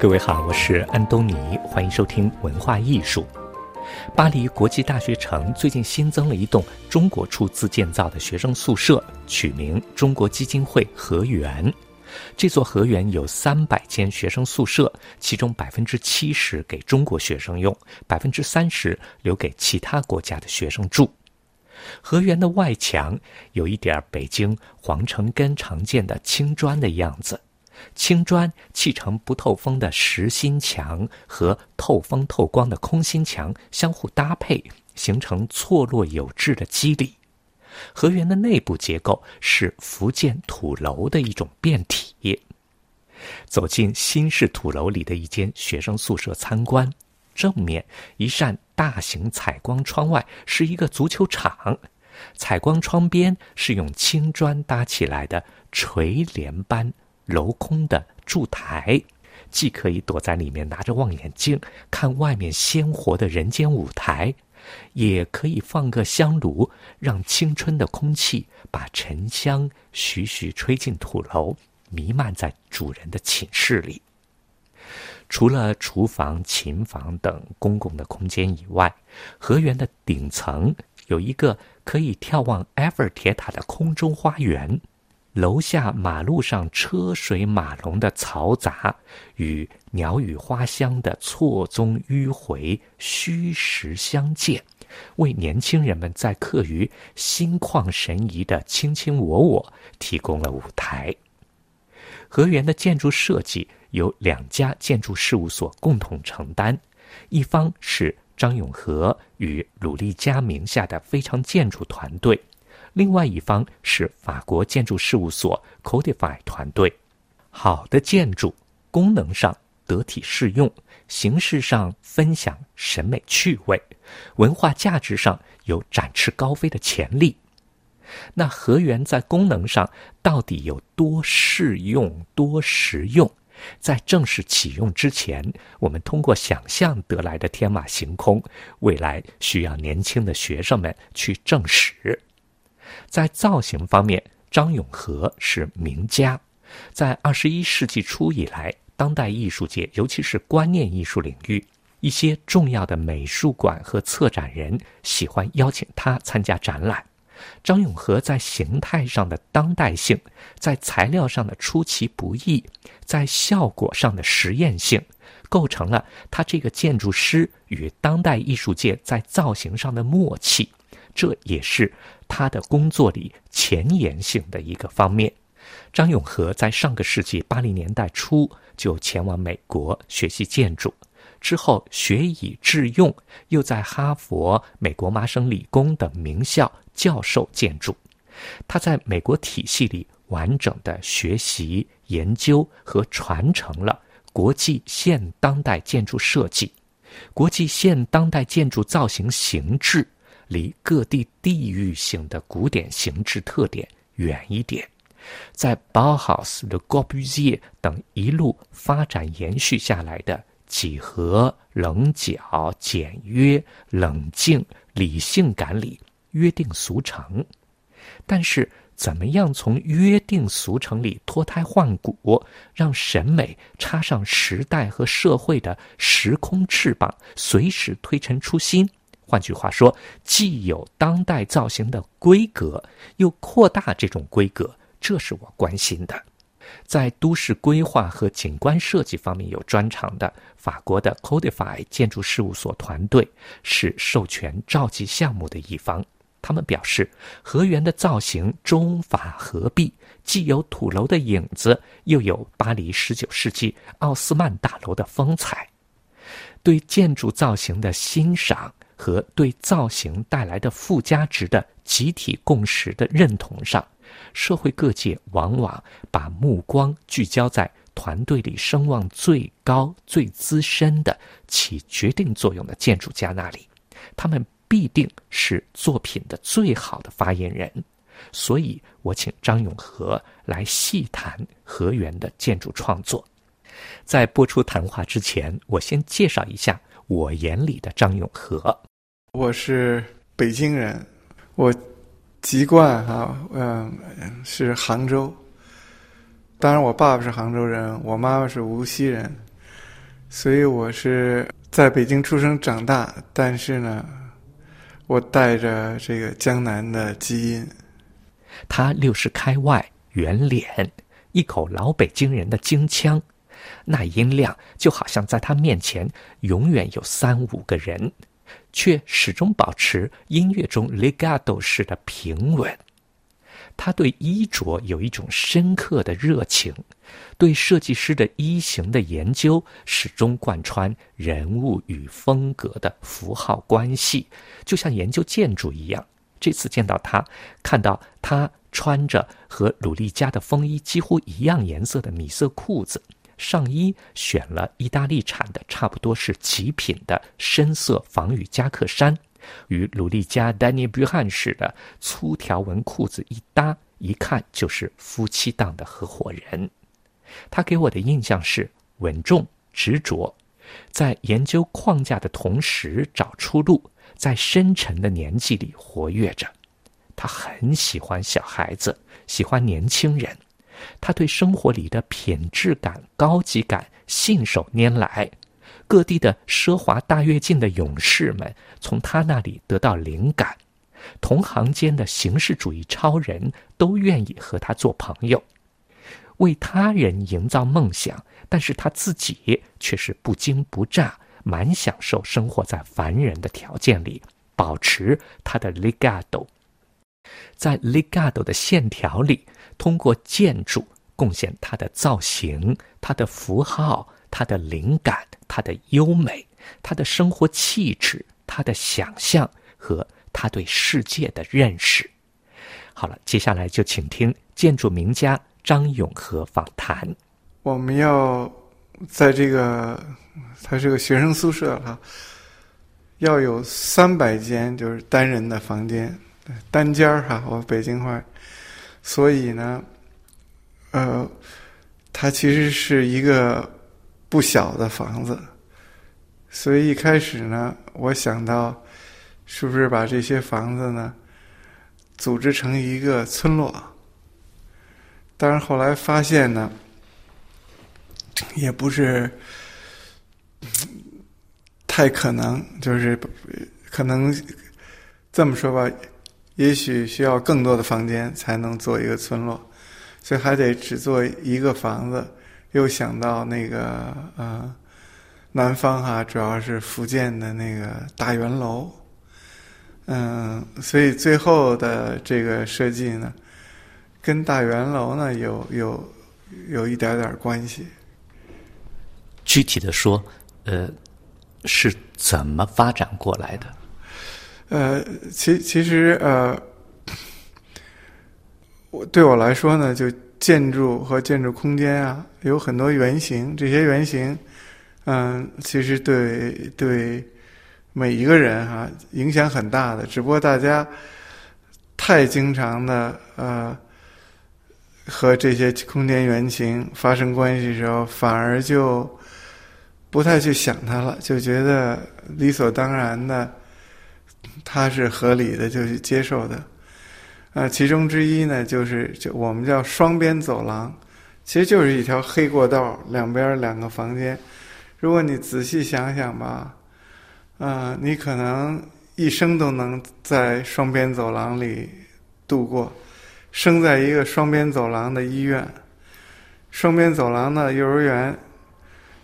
各位好，我是安东尼，欢迎收听文化艺术。巴黎国际大学城最近新增了一栋中国出资建造的学生宿舍，取名中国基金会河园。这座河园有三百间学生宿舍，其中百分之七十给中国学生用，百分之三十留给其他国家的学生住。河园的外墙有一点北京皇城根常见的青砖的样子。青砖砌成不透风的实心墙和透风透光的空心墙相互搭配，形成错落有致的肌理。河源的内部结构是福建土楼的一种变体。走进新式土楼里的一间学生宿舍参观，正面一扇大型采光窗外是一个足球场，采光窗边是用青砖搭起来的垂帘般。镂空的柱台，既可以躲在里面拿着望远镜看外面鲜活的人间舞台，也可以放个香炉，让青春的空气把沉香徐徐吹进土楼，弥漫在主人的寝室里。除了厨房、琴房等公共的空间以外，河园的顶层有一个可以眺望埃菲尔铁塔的空中花园。楼下马路上车水马龙的嘈杂，与鸟语花香的错综迂回虚实相间，为年轻人们在课余心旷神怡的卿卿我我提供了舞台。河源的建筑设计由两家建筑事务所共同承担，一方是张永和与鲁丽佳名下的非常建筑团队。另外一方是法国建筑事务所 Codify 团队。好的建筑，功能上得体适用，形式上分享审美趣味，文化价值上有展翅高飞的潜力。那河源在功能上到底有多适用、多实用？在正式启用之前，我们通过想象得来的天马行空，未来需要年轻的学生们去证实。在造型方面，张永和是名家。在二十一世纪初以来，当代艺术界，尤其是观念艺术领域，一些重要的美术馆和策展人喜欢邀请他参加展览。张永和在形态上的当代性，在材料上的出其不意，在效果上的实验性，构成了他这个建筑师与当代艺术界在造型上的默契。这也是他的工作里前沿性的一个方面。张永和在上个世纪八零年代初就前往美国学习建筑，之后学以致用，又在哈佛、美国麻省理工等名校教授建筑。他在美国体系里完整的学习、研究和传承了国际现当代建筑设计、国际现当代建筑造型形制。离各地地域性的古典形制特点远一点，在 Bauhaus、Le Corbusier 等一路发展延续下来的几何、棱角、简约、冷静、理性感里约定俗成，但是怎么样从约定俗成里脱胎换骨，让审美插上时代和社会的时空翅膀，随时推陈出新？换句话说，既有当代造型的规格，又扩大这种规格，这是我关心的。在都市规划和景观设计方面有专长的法国的 Codify 建筑事务所团队是授权召集项目的一方。他们表示，河源的造型中法合璧，既有土楼的影子，又有巴黎十九世纪奥斯曼大楼的风采。对建筑造型的欣赏。和对造型带来的附加值的集体共识的认同上，社会各界往往把目光聚焦在团队里声望最高、最资深的、起决定作用的建筑家那里，他们必定是作品的最好的发言人。所以我请张永和来细谈河源的建筑创作。在播出谈话之前，我先介绍一下我眼里的张永和。我是北京人，我籍贯啊，嗯，是杭州。当然，我爸爸是杭州人，我妈妈是无锡人。所以我是在北京出生长大，但是呢，我带着这个江南的基因。他六十开外，圆脸，一口老北京人的京腔，那音量就好像在他面前永远有三五个人，却始终保持音乐中 legato 式的平稳。他对衣着有一种深刻的热情，对设计师的衣形的研究始终贯穿人物与风格的符号关系，就像研究建筑一样。这次见到他，看到他穿着和鲁丽佳的风衣几乎一样颜色的米色裤子，上衣选了意大利产的，差不多是极品的深色防雨夹克衫。与鲁丽佳丹尼布汉式的粗条纹裤子一搭，一看就是夫妻档的合伙人。他给我的印象是稳重执着，在研究框架的同时找出路，在深沉的年纪里活跃着。他很喜欢小孩子，喜欢年轻人。他对生活里的品质感、高级感信手拈来。各地的奢华大跃进的勇士们从他那里得到灵感，同行间的形式主义超人都愿意和他做朋友，为他人营造梦想，但是他自己却是不惊不乍，蛮享受生活在凡人的条件里，保持他的 legato，在 legato 的线条里，通过建筑贡献它的造型，它的符号。它的灵感，它的优美，它的生活气质，它的想象和他对世界的认识。好了，接下来就请听建筑名家张永和访谈。我们要在这个，他是个学生宿舍哈，要有三百间就是单人的房间，单间儿哈，我北京话。所以呢，呃，它其实是一个。不小的房子，所以一开始呢，我想到是不是把这些房子呢组织成一个村落？但是后来发现呢，也不是太可能，就是可能这么说吧，也许需要更多的房间才能做一个村落，所以还得只做一个房子。又想到那个呃，南方哈，主要是福建的那个大圆楼，嗯，所以最后的这个设计呢，跟大圆楼呢有有有一点点关系。具体的说，呃，是怎么发展过来的？呃，其其实呃，我对我来说呢，就。建筑和建筑空间啊，有很多原型。这些原型，嗯，其实对对每一个人哈影响很大的。只不过大家太经常的呃和这些空间原型发生关系的时候，反而就不太去想它了，就觉得理所当然的，它是合理的，就去接受的。呃，其中之一呢，就是就我们叫双边走廊，其实就是一条黑过道，两边两个房间。如果你仔细想想吧，呃，你可能一生都能在双边走廊里度过。生在一个双边走廊的医院，双边走廊的幼儿园，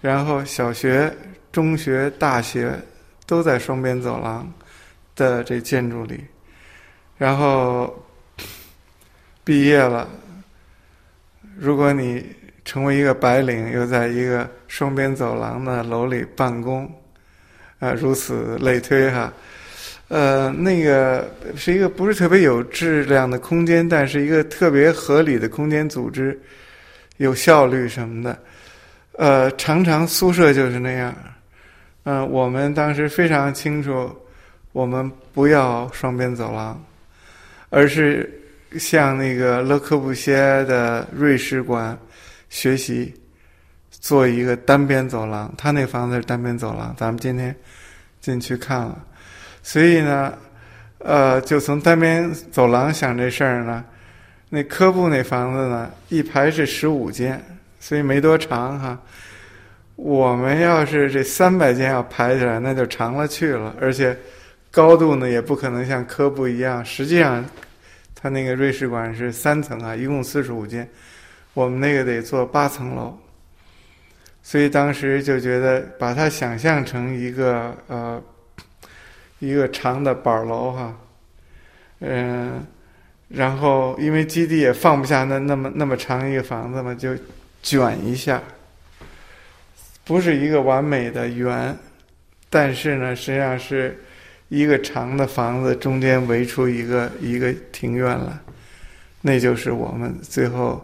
然后小学、中学、大学都在双边走廊的这建筑里，然后。毕业了，如果你成为一个白领，又在一个双边走廊的楼里办公，啊，如此类推哈，呃，那个是一个不是特别有质量的空间，但是一个特别合理的空间组织，有效率什么的，呃，常常宿舍就是那样，嗯，我们当时非常清楚，我们不要双边走廊，而是。向那个勒科布歇的瑞士馆学习，做一个单边走廊。他那房子是单边走廊，咱们今天进去看了。所以呢，呃，就从单边走廊想这事儿呢。那科布那房子呢，一排是十五间，所以没多长哈。我们要是这三百间要排起来，那就长了去了，而且高度呢也不可能像科布一样。实际上，它那个瑞士馆是三层啊，一共四十五间，我们那个得做八层楼。所以当时就觉得把它想象成一个呃一个长的板楼哈，嗯，然后因为基地也放不下那那么那么长一个房子嘛，就卷一下。不是一个完美的圆，但是呢，实际上是一个长的房子，中间围出一个一个庭院来，那就是我们最后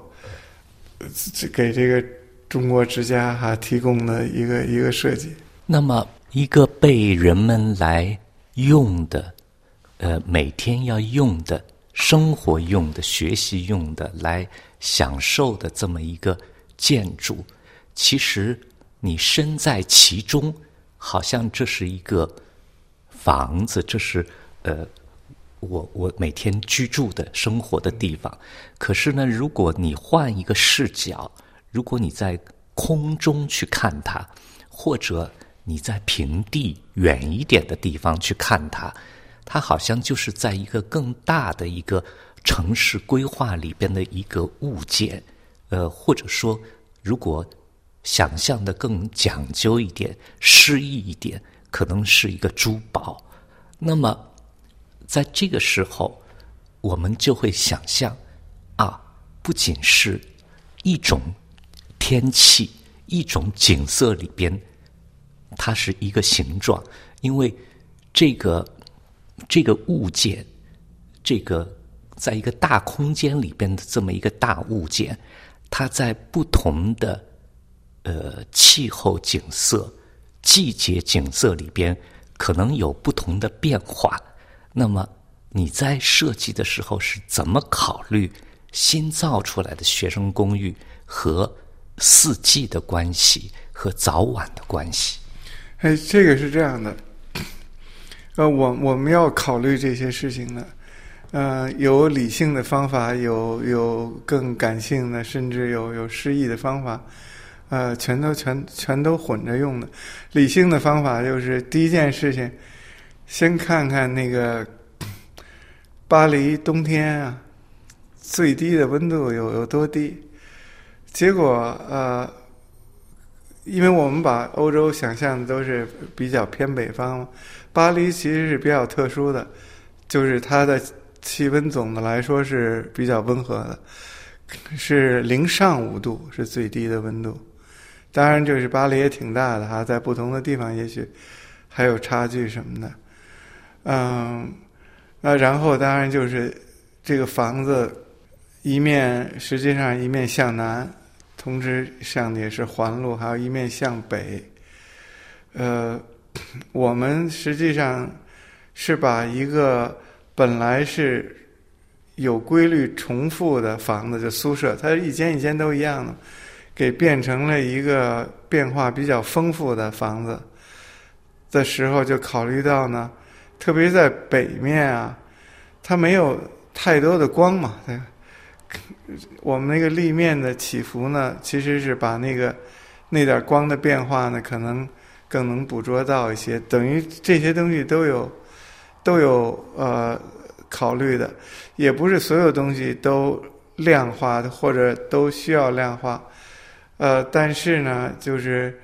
给这个中国之家哈提供的一个一个设计。那么，一个被人们来用的，呃，每天要用的、生活用的、学习用的、来享受的这么一个建筑，其实。你身在其中，好像这是一个房子，这是呃，我我每天居住的生活的地方。可是呢，如果你换一个视角，如果你在空中去看它，或者你在平地远一点的地方去看它，它好像就是在一个更大的一个城市规划里边的一个物件，呃，或者说如果。想象的更讲究一点、诗意一点，可能是一个珠宝。那么，在这个时候，我们就会想象啊，不仅是一种天气、一种景色里边，它是一个形状，因为这个这个物件，这个在一个大空间里边的这么一个大物件，它在不同的。呃，气候景色、季节景色里边可能有不同的变化。那么你在设计的时候是怎么考虑新造出来的学生公寓和四季的关系和早晚的关系？哎，这个是这样的。呃，我我们要考虑这些事情呢。呃，有理性的方法，有有更感性的，甚至有有诗意的方法。呃，全都全全都混着用的。理性的方法就是第一件事情，先看看那个巴黎冬天啊，最低的温度有有多低。结果呃，因为我们把欧洲想象的都是比较偏北方，巴黎其实是比较特殊的，就是它的气温总的来说是比较温和的，是零上五度是最低的温度。当然，就是巴黎也挺大的哈，在不同的地方也许还有差距什么的。嗯，那然后当然就是这个房子一面实际上一面向南，同时上的也是环路，还有一面向北。呃，我们实际上是把一个本来是有规律重复的房子，就宿舍，它一间一间都一样的。给变成了一个变化比较丰富的房子的时候，就考虑到呢，特别在北面啊，它没有太多的光嘛。对我们那个立面的起伏呢，其实是把那个那点光的变化呢，可能更能捕捉到一些。等于这些东西都有都有呃考虑的，也不是所有东西都量化的，或者都需要量化。呃，但是呢，就是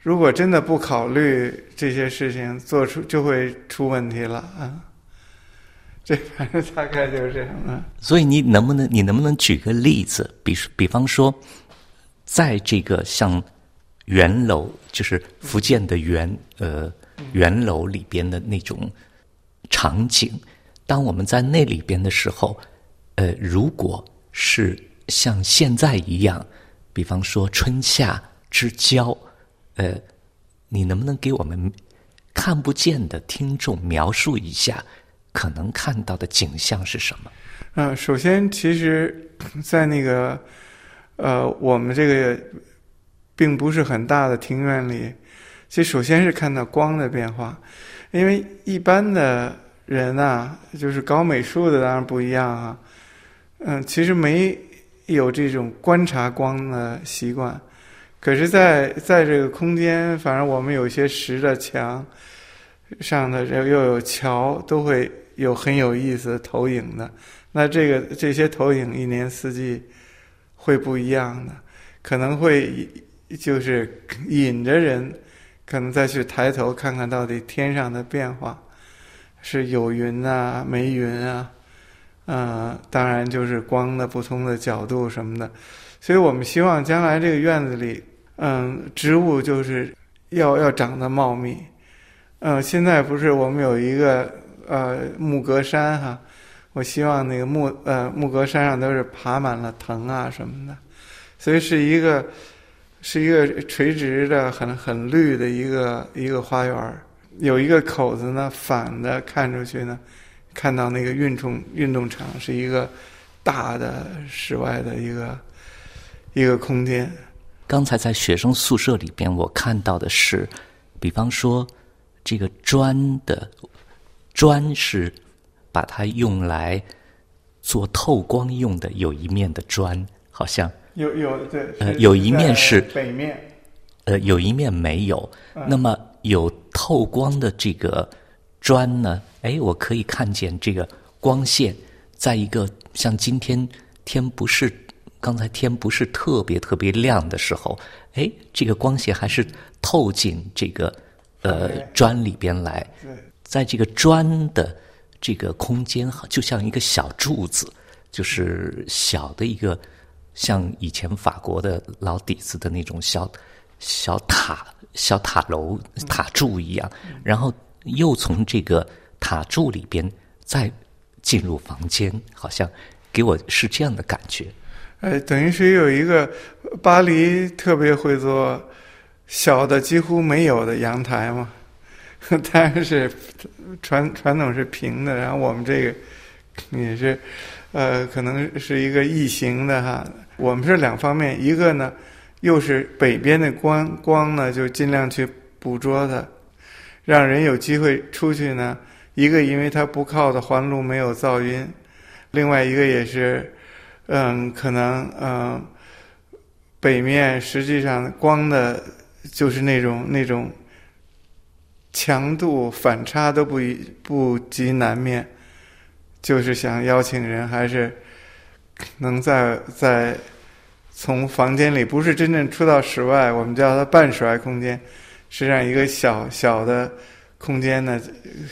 如果真的不考虑这些事情，做出就会出问题了啊。这反正大概就是这样啊。所以你能不能，你能不能举个例子，比比方说，在这个像元楼，就是福建的元呃元楼里边的那种场景，当我们在那里边的时候，呃，如果是像现在一样。比方说春夏之交，呃，你能不能给我们看不见的听众描述一下可能看到的景象是什么？嗯，首先，其实，在那个呃，我们这个并不是很大的庭院里，其实首先是看到光的变化，因为一般的人啊，就是搞美术的当然不一样啊，嗯，其实没。有这种观察光的习惯，可是在在这个空间，反正我们有些石的墙上的又又有桥，都会有很有意思的投影的。那这个这些投影一年四季会不一样的，可能会就是引着人，可能再去抬头看看到底天上的变化是有云啊没云啊，嗯，当然就是光的不同的角度什么的。所以我们希望将来这个院子里，嗯，植物就是要要长得茂密。嗯，现在不是我们有一个呃木格山哈。我希望那个木呃木格山上都是爬满了藤啊什么的，所以是一个是一个垂直的很很绿的一个一个花园有一个口子呢，反的看出去呢，看到那个运动运动场是一个大的室外的一个一个空间。刚才在学生宿舍里边，我看到的是，比方说这个砖的砖是。把它用来做透光用的，有一面的砖，好像有有对，呃，有一面是北面，呃，有一面没有。那么有透光的这个砖呢？哎，我可以看见这个光线，在一个像今天天不是刚才天不是特别特别亮的时候，哎，这个光线还是透进这个呃砖里边来，在这个砖的。这个空间，就像一个小柱子，就是小的一个，像以前法国的老底子的那种小小塔、小塔楼、塔柱一样。然后又从这个塔柱里边再进入房间，好像给我是这样的感觉。哎，等于是有一个巴黎特别会做小的几乎没有的阳台嘛。但是传传统是平的，然后我们这个也是，呃，可能是一个异形的哈。我们是两方面，一个呢，又是北边的光光呢，就尽量去捕捉它，让人有机会出去呢。一个因为它不靠的环路没有噪音，另外一个也是，嗯，可能嗯，北面实际上光的，就是那种那种。强度反差都不不及南面，就是想邀请人，还是能在在从房间里，不是真正出到室外，我们叫它半室外空间，实际上一个小小的空间呢，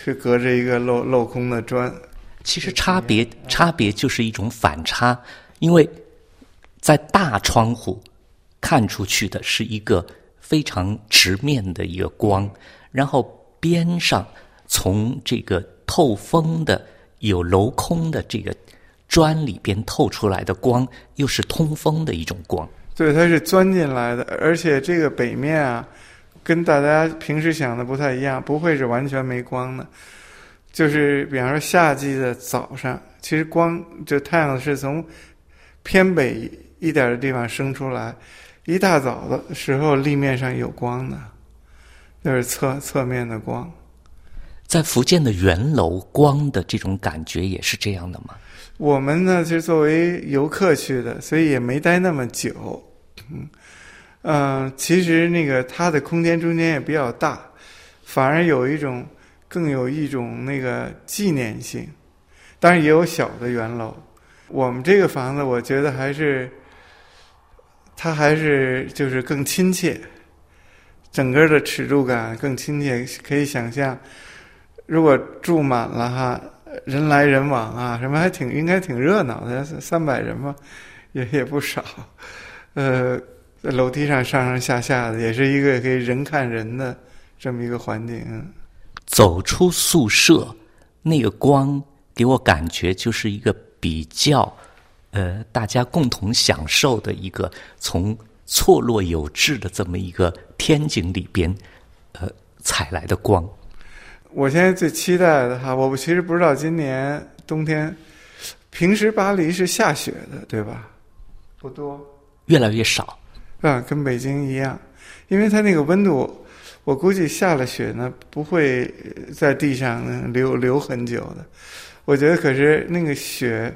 是隔着一个镂镂空的砖。其实差别差别就是一种反差，因为在大窗户看出去的是一个非常直面的一个光。然后边上从这个透风的有镂空的这个砖里边透出来的光，又是通风的一种光。对，它是钻进来的，而且这个北面啊，跟大家平时想的不太一样，不会是完全没光的。就是比方说夏季的早上，其实光就太阳是从偏北一点的地方升出来，一大早的时候立面上有光的。就是侧侧面的光，在福建的圆楼光的这种感觉也是这样的吗？我们呢是作为游客去的，所以也没待那么久。嗯，嗯，其实那个它的空间中间也比较大，反而有一种更有一种那个纪念性。当然也有小的圆楼，我们这个房子我觉得还是，它还是就是更亲切。整个的尺度感更亲切，可以想象，如果住满了哈，人来人往啊，什么还挺应该挺热闹的，三百人嘛，也也不少。呃，在楼梯上上上下下的，也是一个可以人看人的这么一个环境。走出宿舍，那个光给我感觉就是一个比较，呃，大家共同享受的一个从。错落有致的这么一个天井里边，呃，采来的光。我现在最期待的哈，我其实不知道今年冬天，平时巴黎是下雪的，对吧？不多，越来越少。啊，跟北京一样，因为它那个温度，我估计下了雪呢，不会在地上留留很久的。我觉得，可是那个雪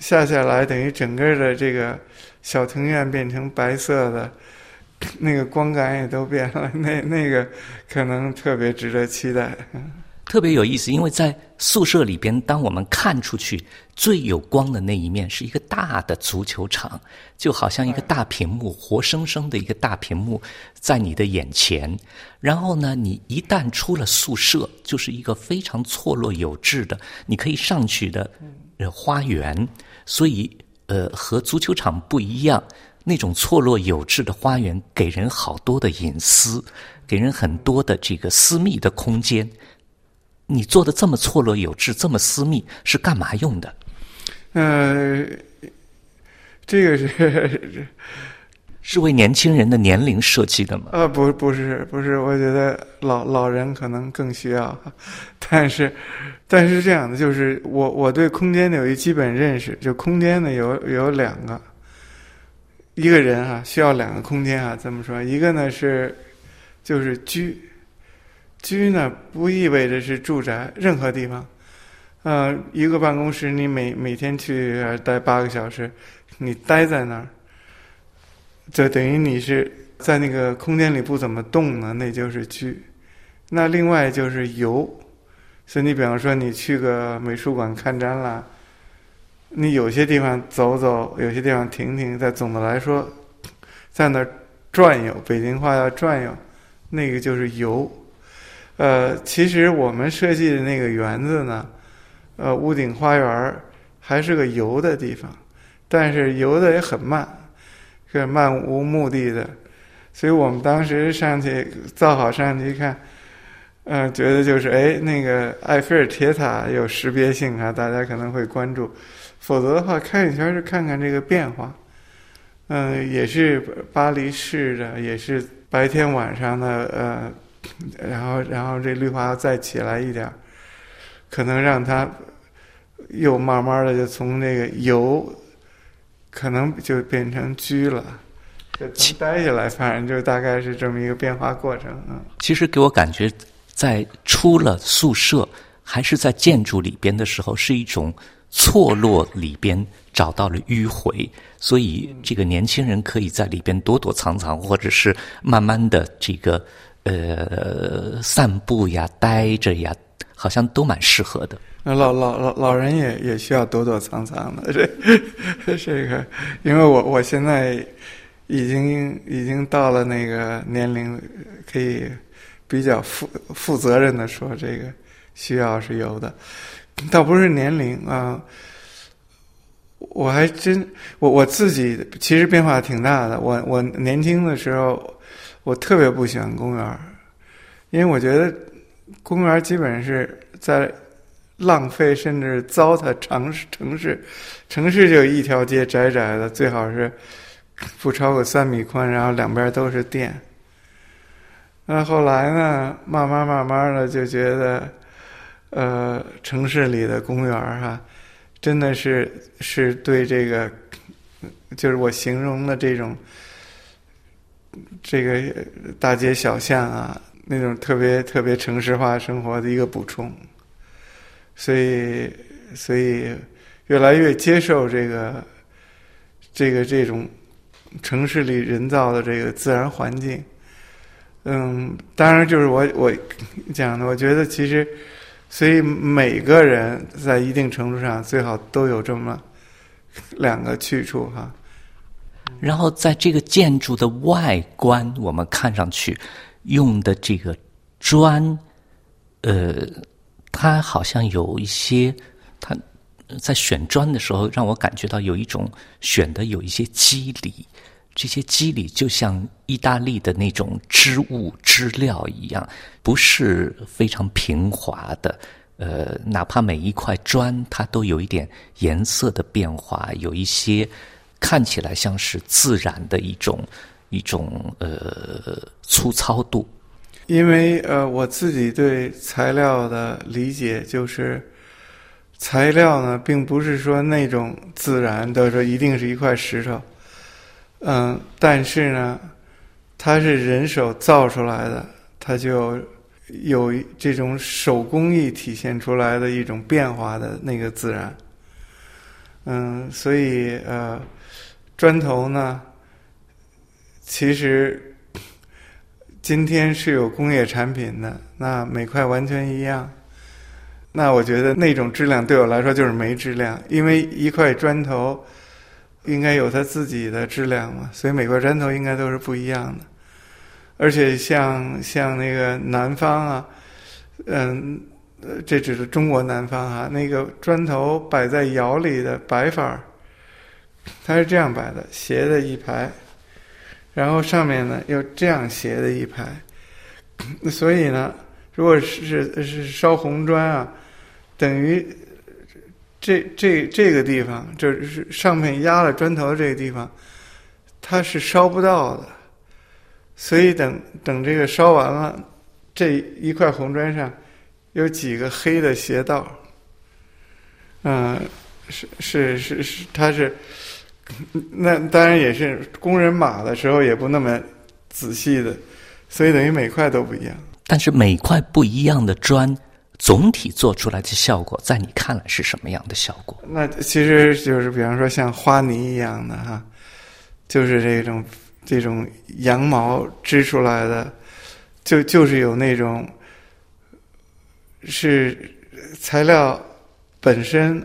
下下来，等于整个的这个。小庭院变成白色的，那个光感也都变了，那那个可能特别值得期待。特别有意思，因为在宿舍里边，当我们看出去最有光的那一面是一个大的足球场，就好像一个大屏幕，活生生的一个大屏幕在你的眼前。然后呢，你一旦出了宿舍，就是一个非常错落有致的，你可以上去的呃花园。所以，呃，和足球场不一样，那种错落有致的花园给人好多的隐私，给人很多的这个私密的空间。你做的这么错落有致，这么私密，是干嘛用的？呃，这个是 是为年轻人的年龄设计的吗？呃，不，不是，不是，我觉得老老人可能更需要。但是，但是这样的，就是我我对空间有一基本认识，就空间呢有有两个，一个人啊需要两个空间啊，这么说，一个呢是就是居。居呢，不意味着是住宅，任何地方，呃，一个办公室，你每每天去待八个小时，你待在那儿，就等于你是在那个空间里不怎么动呢，那就是居。那另外就是游，所以你比方说你去个美术馆看展览，你有些地方走走，有些地方停停，在总的来说，在那儿转悠，北京话叫转悠，那个就是游。呃，其实我们设计的那个园子呢，呃，屋顶花园还是个游的地方，但是游的也很慢，是漫无目的的，所以我们当时上去造好上去一看，嗯，觉得就是哎，那个埃菲尔铁塔有识别性啊，大家可能会关注，否则的话看一圈是看看这个变化，嗯，也是巴黎市的，也是白天晚上的呃。然后，然后这绿化再起来一点可能让它又慢慢的就从那个油，可能就变成居了，就待下来，反正就大概是这么一个变化过程嗯。其实给我感觉，在出了宿舍，还是在建筑里边的时候，是一种错落里边找到了迂回，所以这个年轻人可以在里边躲躲藏藏，或者是慢慢的这个。呃，散步呀，待着呀，好像都蛮适合的。老老老老人也也需要躲躲藏藏的，这这个，因为我我现在已经已经到了那个年龄，可以比较负负责任的说，这个需要是有的，倒不是年龄啊。我还真我我自己其实变化挺大的。我我年轻的时候。我特别不喜欢公园因为我觉得公园基本是在浪费甚至糟蹋城市。城市城市就一条街窄窄的，最好是不超过三米宽，然后两边都是店。那后来呢，慢慢慢慢的就觉得，呃，城市里的公园哈，真的是是对这个，就是我形容的这种。这个大街小巷啊，那种特别特别城市化生活的一个补充，所以所以越来越接受这个这个这种城市里人造的这个自然环境。嗯，当然就是我我讲的，我觉得其实，所以每个人在一定程度上最好都有这么两个去处哈。然后在这个建筑的外观，我们看上去用的这个砖，呃，它好像有一些，它在选砖的时候让我感觉到有一种选的有一些肌理，这些肌理就像意大利的那种织物织料一样，不是非常平滑的，呃，哪怕每一块砖它都有一点颜色的变化，有一些。看起来像是自然的一种一种呃粗糙度，因为呃我自己对材料的理解就是，材料呢并不是说那种自然的说一定是一块石头，嗯，但是呢，它是人手造出来的，它就有这种手工艺体现出来的一种变化的那个自然，嗯，所以呃。砖头呢，其实今天是有工业产品的，那每块完全一样。那我觉得那种质量对我来说就是没质量，因为一块砖头应该有它自己的质量嘛，所以每块砖头应该都是不一样的。而且像像那个南方啊，嗯，这只是中国南方哈，那个砖头摆在窑里的摆法它是这样摆的，斜的一排，然后上面呢又这样斜的一排，所以呢，如果是是烧红砖啊。等于这这这个地方，就是上面压了砖头这个地方，它是烧不到的。所以等等这个烧完了，这一块红砖上有几个黑的斜道。嗯，是是是是，它是 那当然也是工人码的时候也不那么仔细的，所以等于每块都不一样。但是每块不一样的砖。总体做出来的效果，在你看来是什么样的效果？那其实就是，比方说像花泥一样的哈，就是这种这种羊毛织出来的，就就是有那种是材料本身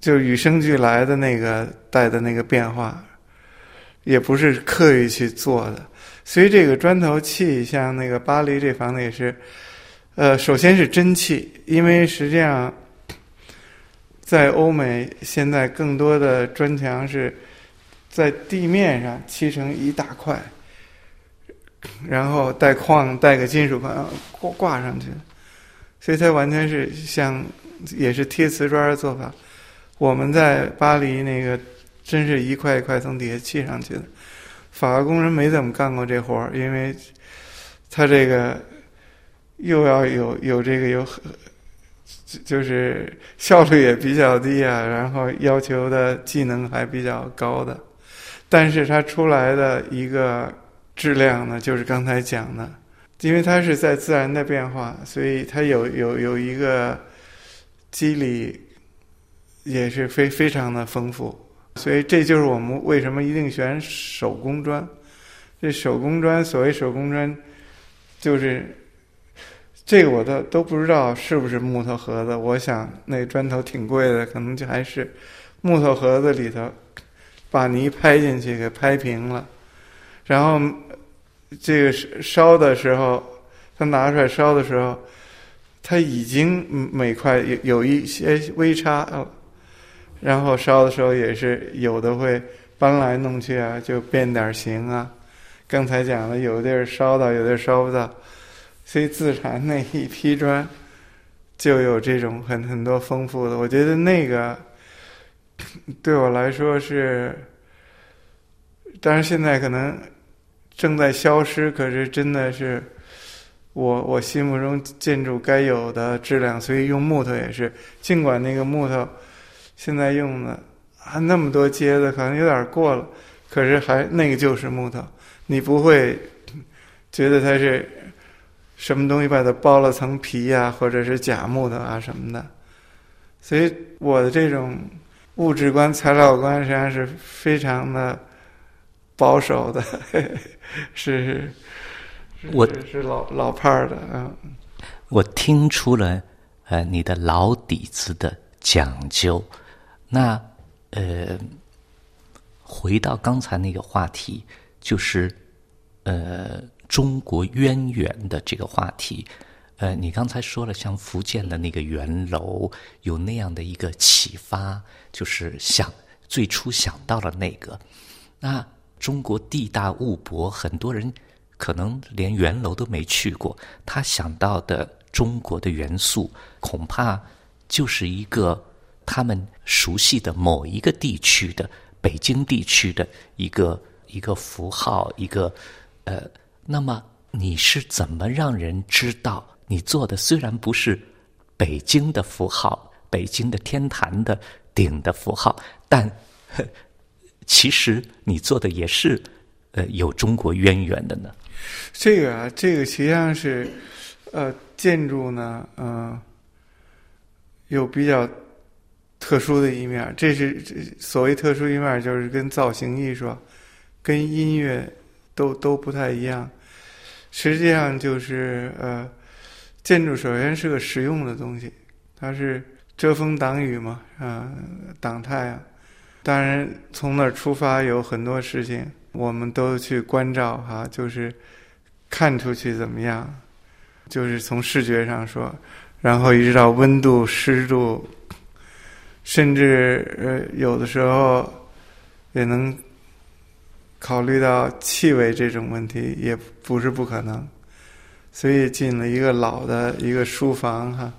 就与生俱来的那个带的那个变化，也不是刻意去做的。所以这个砖头砌，像那个巴黎这房子也是。呃，首先是真气，因为实际上，在欧美现在更多的砖墙是在地面上砌成一大块，然后带框带个金属框挂挂上去，所以它完全是像也是贴瓷砖的做法。我们在巴黎那个真是一块一块从底下砌上去的，法国工人没怎么干过这活儿，因为他这个。又要有有这个有，就是效率也比较低啊，然后要求的技能还比较高的，但是它出来的一个质量呢，就是刚才讲的，因为它是在自然的变化，所以它有有有一个机理，也是非非常的丰富，所以这就是我们为什么一定选手工砖。这手工砖，所谓手工砖，就是。这个我都都不知道是不是木头盒子，我想那砖头挺贵的，可能就还是木头盒子里头把泥拍进去给拍平了，然后这个烧的时候，他拿出来烧的时候，他已经每块有有一些微差，然后烧的时候也是有的会搬来弄去啊，就变点形啊。刚才讲了，有的地儿烧到，有地儿烧不到。所以自产那一批砖就有这种很很多丰富的，我觉得那个对我来说是，当然现在可能正在消失，可是真的是我我心目中建筑该有的质量。所以用木头也是，尽管那个木头现在用的还那么多接的，可能有点过了，可是还那个就是木头，你不会觉得它是。什么东西把它包了层皮呀，或者是假木头啊什么的，所以我的这种物质观、材料观实际上是非常的保守的，是我是老老派的啊。我听出了呃你的老底子的讲究，那呃回到刚才那个话题，就是呃。中国渊源的这个话题，呃，你刚才说了，像福建的那个圆楼有那样的一个启发，就是想最初想到了那个。那中国地大物博，很多人可能连圆楼都没去过，他想到的中国的元素，恐怕就是一个他们熟悉的某一个地区的北京地区的一个一个符号，一个呃。那么你是怎么让人知道你做的虽然不是北京的符号、北京的天坛的顶的符号，但其实你做的也是呃有中国渊源的呢？这个啊，这个实际上是呃建筑呢，嗯，有比较特殊的一面。这是所谓特殊一面，就是跟造型艺术、跟音乐。都都不太一样。实际上就是呃，建筑首先是个实用的东西，它是遮风挡雨嘛，啊，挡太阳。当然从那儿出发有很多事情，我们都去关照哈，就是看出去怎么样，就是从视觉上说，然后一直到温度、湿度，甚至呃有的时候也能。考虑到气味这种问题，也不是不可能，所以进了一个老的一个书房哈，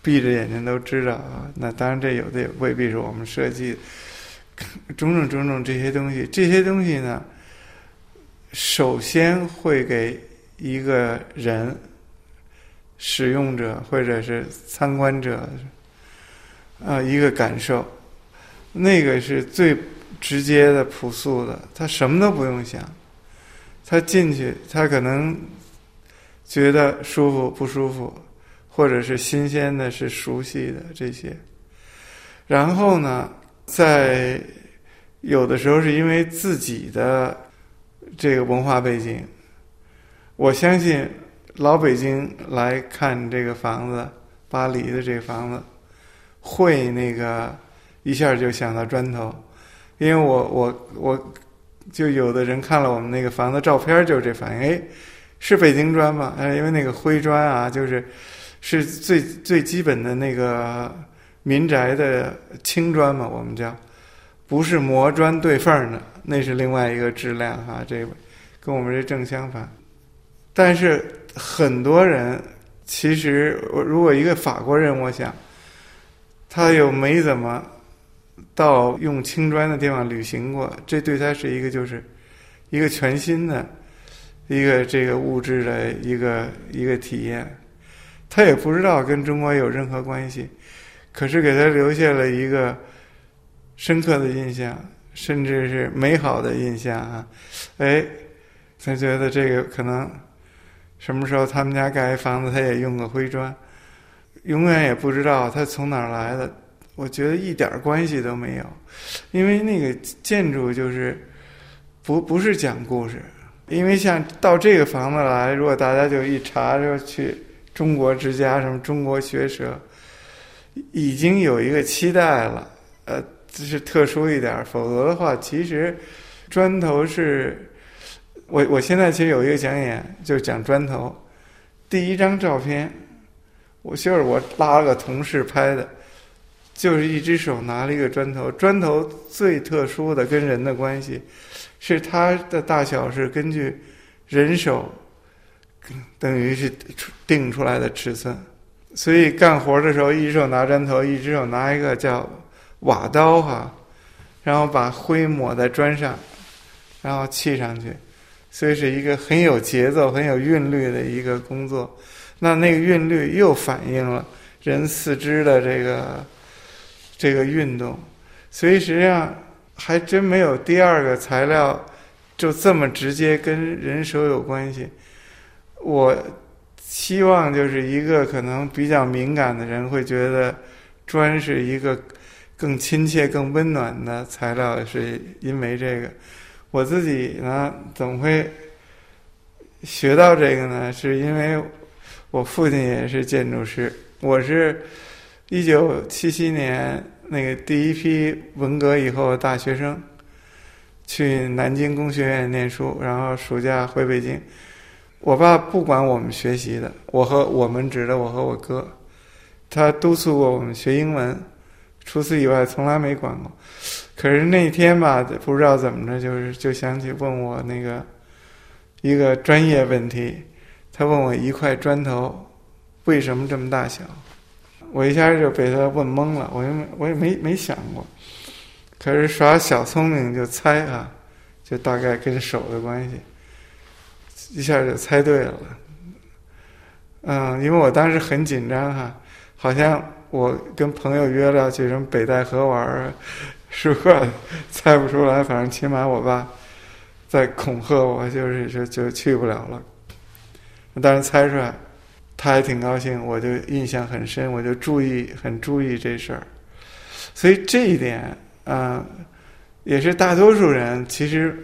闭着眼睛都知道啊。那当然，这有的也未必是我们设计，种种种种这些东西，这些东西呢，首先会给一个人使用者或者是参观者啊一个感受，那个是最。直接的、朴素的，他什么都不用想，他进去，他可能觉得舒服不舒服，或者是新鲜的、是熟悉的这些。然后呢，在有的时候是因为自己的这个文化背景，我相信老北京来看这个房子，巴黎的这个房子，会那个一下就想到砖头。因为我我我，就有的人看了我们那个房子照片，就是这反应，哎，是北京砖吗？哎，因为那个灰砖啊，就是是最最基本的那个民宅的青砖嘛，我们叫，不是磨砖对缝的，那是另外一个质量哈，这个跟我们这正相反。但是很多人其实，如果一个法国人，我想，他又没怎么。到用青砖的地方旅行过，这对他是一个就是一个全新的一个这个物质的一个一个体验。他也不知道跟中国有任何关系，可是给他留下了一个深刻的印象，甚至是美好的印象啊！哎，他觉得这个可能什么时候他们家盖房子，他也用个灰砖，永远也不知道他从哪儿来的。我觉得一点关系都没有，因为那个建筑就是不不是讲故事。因为像到这个房子来，如果大家就一查就去中国之家什么中国学舌，已经有一个期待了。呃，这是特殊一点，否则的话，其实砖头是。我我现在其实有一个讲演，就讲砖头。第一张照片，我就是我拉了个同事拍的。就是一只手拿了一个砖头，砖头最特殊的跟人的关系，是它的大小是根据人手，等于是定出来的尺寸。所以干活的时候，一只手拿砖头，一只手拿一个叫瓦刀哈，然后把灰抹在砖上，然后砌上去，所以是一个很有节奏、很有韵律的一个工作。那那个韵律又反映了人四肢的这个。这个运动，所以实际上还真没有第二个材料就这么直接跟人手有关系。我希望就是一个可能比较敏感的人会觉得砖是一个更亲切、更温暖的材料，是因为这个。我自己呢，怎么会学到这个呢？是因为我父亲也是建筑师，我是。一九七七年，那个第一批文革以后的大学生去南京工学院念书，然后暑假回北京。我爸不管我们学习的，我和我们指的我和我哥，他督促过我们学英文，除此以外从来没管过。可是那天吧，不知道怎么着，就是就想起问我那个一个专业问题，他问我一块砖头为什么这么大小。我一下就被他问懵了，我也没我也没没想过，可是耍小聪明就猜啊，就大概跟手的关系，一下就猜对了。嗯，因为我当时很紧张哈，好像我跟朋友约了去什么北戴河玩儿，是吧？猜不出来，反正起码我爸在恐吓我，就是就就去不了了。当然猜出来。他还挺高兴，我就印象很深，我就注意很注意这事儿，所以这一点啊，也是大多数人其实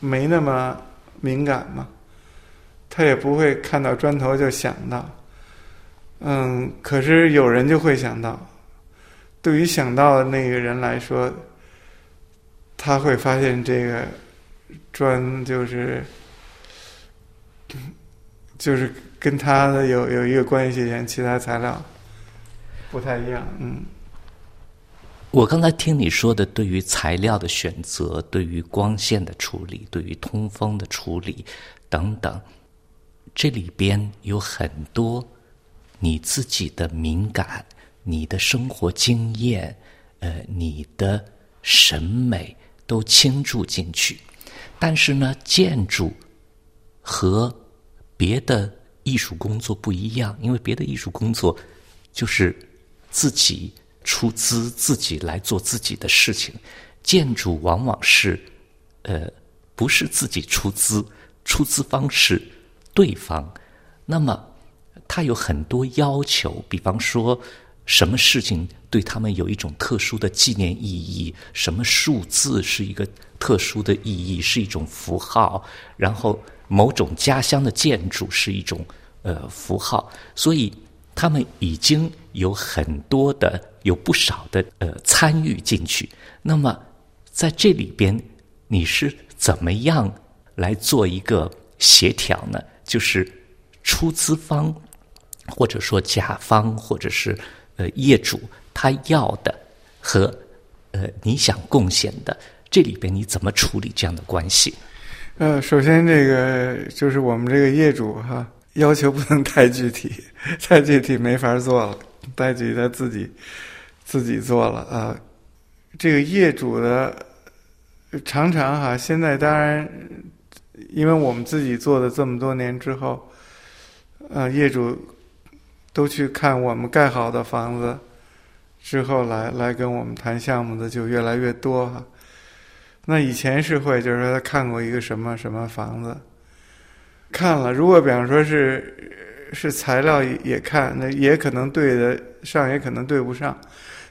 没那么敏感嘛，他也不会看到砖头就想到。嗯，可是有人就会想到，对于想到的那个人来说，他会发现这个砖就是就是跟他的有有一个关系，跟其他材料不太一样。嗯，我刚才听你说的，对于材料的选择，对于光线的处理，对于通风的处理等等，这里边有很多。你自己的敏感，你的生活经验，呃，你的审美都倾注进去。但是呢，建筑和别的艺术工作不一样，因为别的艺术工作就是自己出资，自己来做自己的事情。建筑往往是呃，不是自己出资，出资方是对方。那么。他有很多要求，比方说，什么事情对他们有一种特殊的纪念意义？什么数字是一个特殊的意义，是一种符号？然后，某种家乡的建筑是一种呃符号。所以，他们已经有很多的、有不少的呃参与进去。那么，在这里边，你是怎么样来做一个协调呢？就是出资方。或者说甲方或者是呃业主他要的和呃你想贡献的这里边你怎么处理这样的关系？呃，首先这个就是我们这个业主哈要求不能太具体，太具体没法做了，太具体他自己自己做了啊。这个业主的常常哈现在当然因为我们自己做的这么多年之后，呃业主。都去看我们盖好的房子，之后来来跟我们谈项目的就越来越多哈。那以前是会，就是说他看过一个什么什么房子，看了，如果比方说是是材料也看，那也可能对得上，也可能对不上。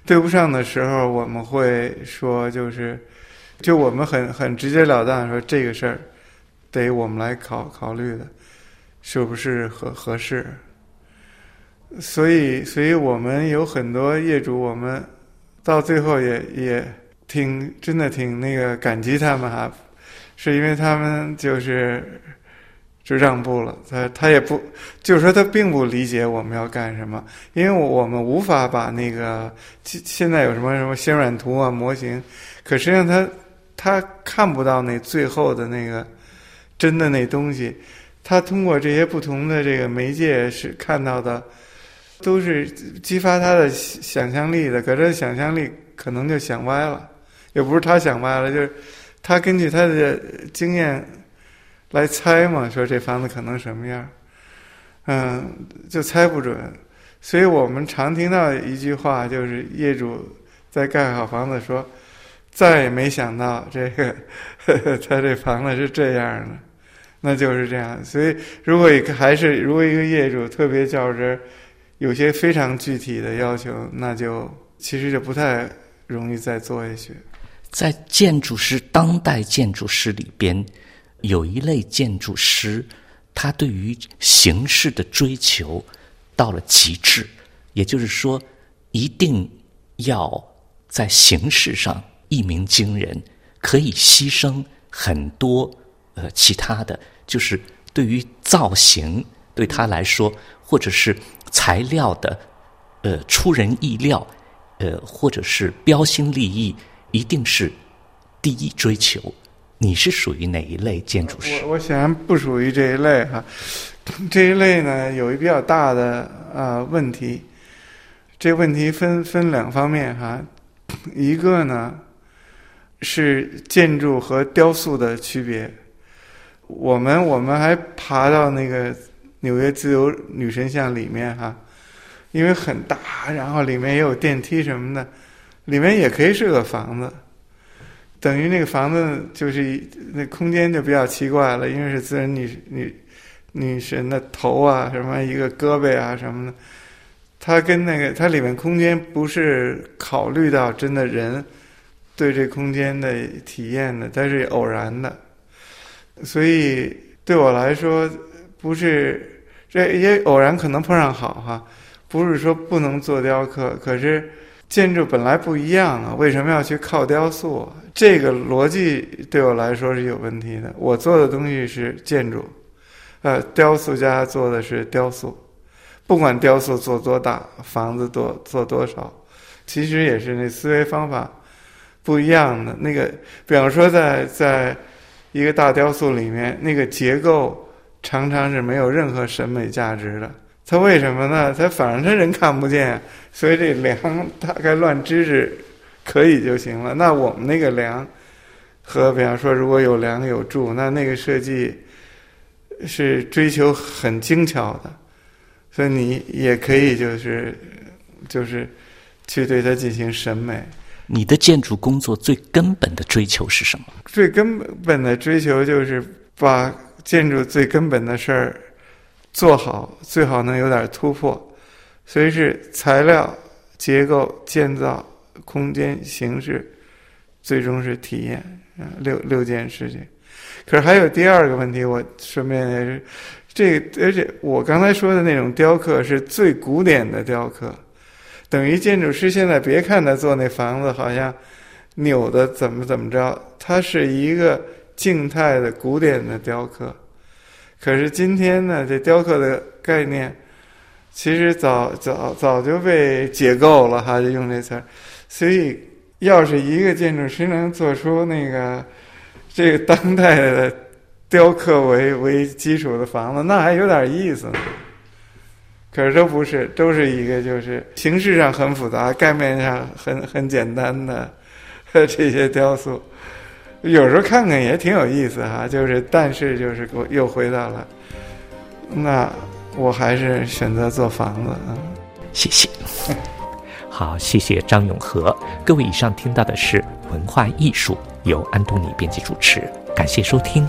对不上的时候，我们会说，就是就我们很很直截了当说这个事儿，得我们来考考虑的，是不是合合适。所以，所以我们有很多业主，我们到最后也也挺真的挺那个感激他们哈，是因为他们就是就让步了，他他也不就是说他并不理解我们要干什么，因为我们无法把那个现现在有什么什么先软图啊模型，可实际上他他看不到那最后的那个真的那东西，他通过这些不同的这个媒介是看到的。都是激发他的想象力的，可这想象力可能就想歪了，也不是他想歪了，就是他根据他的经验来猜嘛，说这房子可能什么样，嗯，就猜不准。所以我们常听到一句话，就是业主在盖好房子说，再也没想到这个呵呵 他这房子是这样的，那就是这样。所以如果一个还是如果一个业主特别较真儿。有些非常具体的要求，那就其实就不太容易再做下去。在建筑师、当代建筑师里边，有一类建筑师，他对于形式的追求到了极致，也就是说，一定要在形式上一鸣惊人，可以牺牲很多呃其他的，就是对于造型对他来说，或者是。材料的，呃，出人意料，呃，或者是标新立异，一定是第一追求。你是属于哪一类建筑师？我我显然不属于这一类哈。这一类呢，有一比较大的啊问题。这问题分分两方面哈。一个呢是建筑和雕塑的区别。我们我们还爬到那个。纽约自由女神像里面哈，因为很大，然后里面也有电梯什么的，里面也可以是个房子，等于那个房子就是那空间就比较奇怪了，因为是自然女女女神的头啊，什么一个胳膊啊什么的，它跟那个它里面空间不是考虑到真的人对这空间的体验的，它是偶然的。所以对我来说，不是这也偶然可能碰上好哈，不是说不能做雕刻，可是建筑本来不一样啊，为什么要去靠雕塑？这个逻辑对我来说是有问题的。我做的东西是建筑，呃，雕塑家做的是雕塑，不管雕塑做多大，房子多做多少，其实也是那思维方法不一样的。那个，比方说在在一个大雕塑里面，那个结构常常是没有任何审美价值的。它为什么呢？他反正他人看不见，所以这梁大概乱支支。可以就行了。那我们那个梁，和比方说如果有梁有柱，那那个设计是追求很精巧的，所以你也可以就是就是去对它进行审美。你的建筑工作最根本的追求是什么？最根本的追求就是把建筑最根本的事儿做好，最好能有点突破，所以是材料、结构、建造。空间形式，最终是体验啊，六六件事情。可是还有第二个问题，我顺便也是，这个而且我刚才说的那种雕刻是最古典的雕刻，等于建筑师现在别看他做那房子好像扭的怎么怎么着，它是一个静态的古典的雕刻。可是今天呢，这雕刻的概念其实早早早就被解构了哈，就用这词儿。所以，要是一个建筑师能做出那个这个当代的雕刻为为基础的房子，那还有点意思呢。可是都不是，都是一个就是形式上很复杂，概念上很很简单的 这些雕塑。有时候看看也挺有意思哈，就是但是就是我又回到了，那我还是选择做房子啊。谢谢。好，谢谢张永和。各位，以上听到的是文化艺术，由安东尼编辑主持，感谢收听。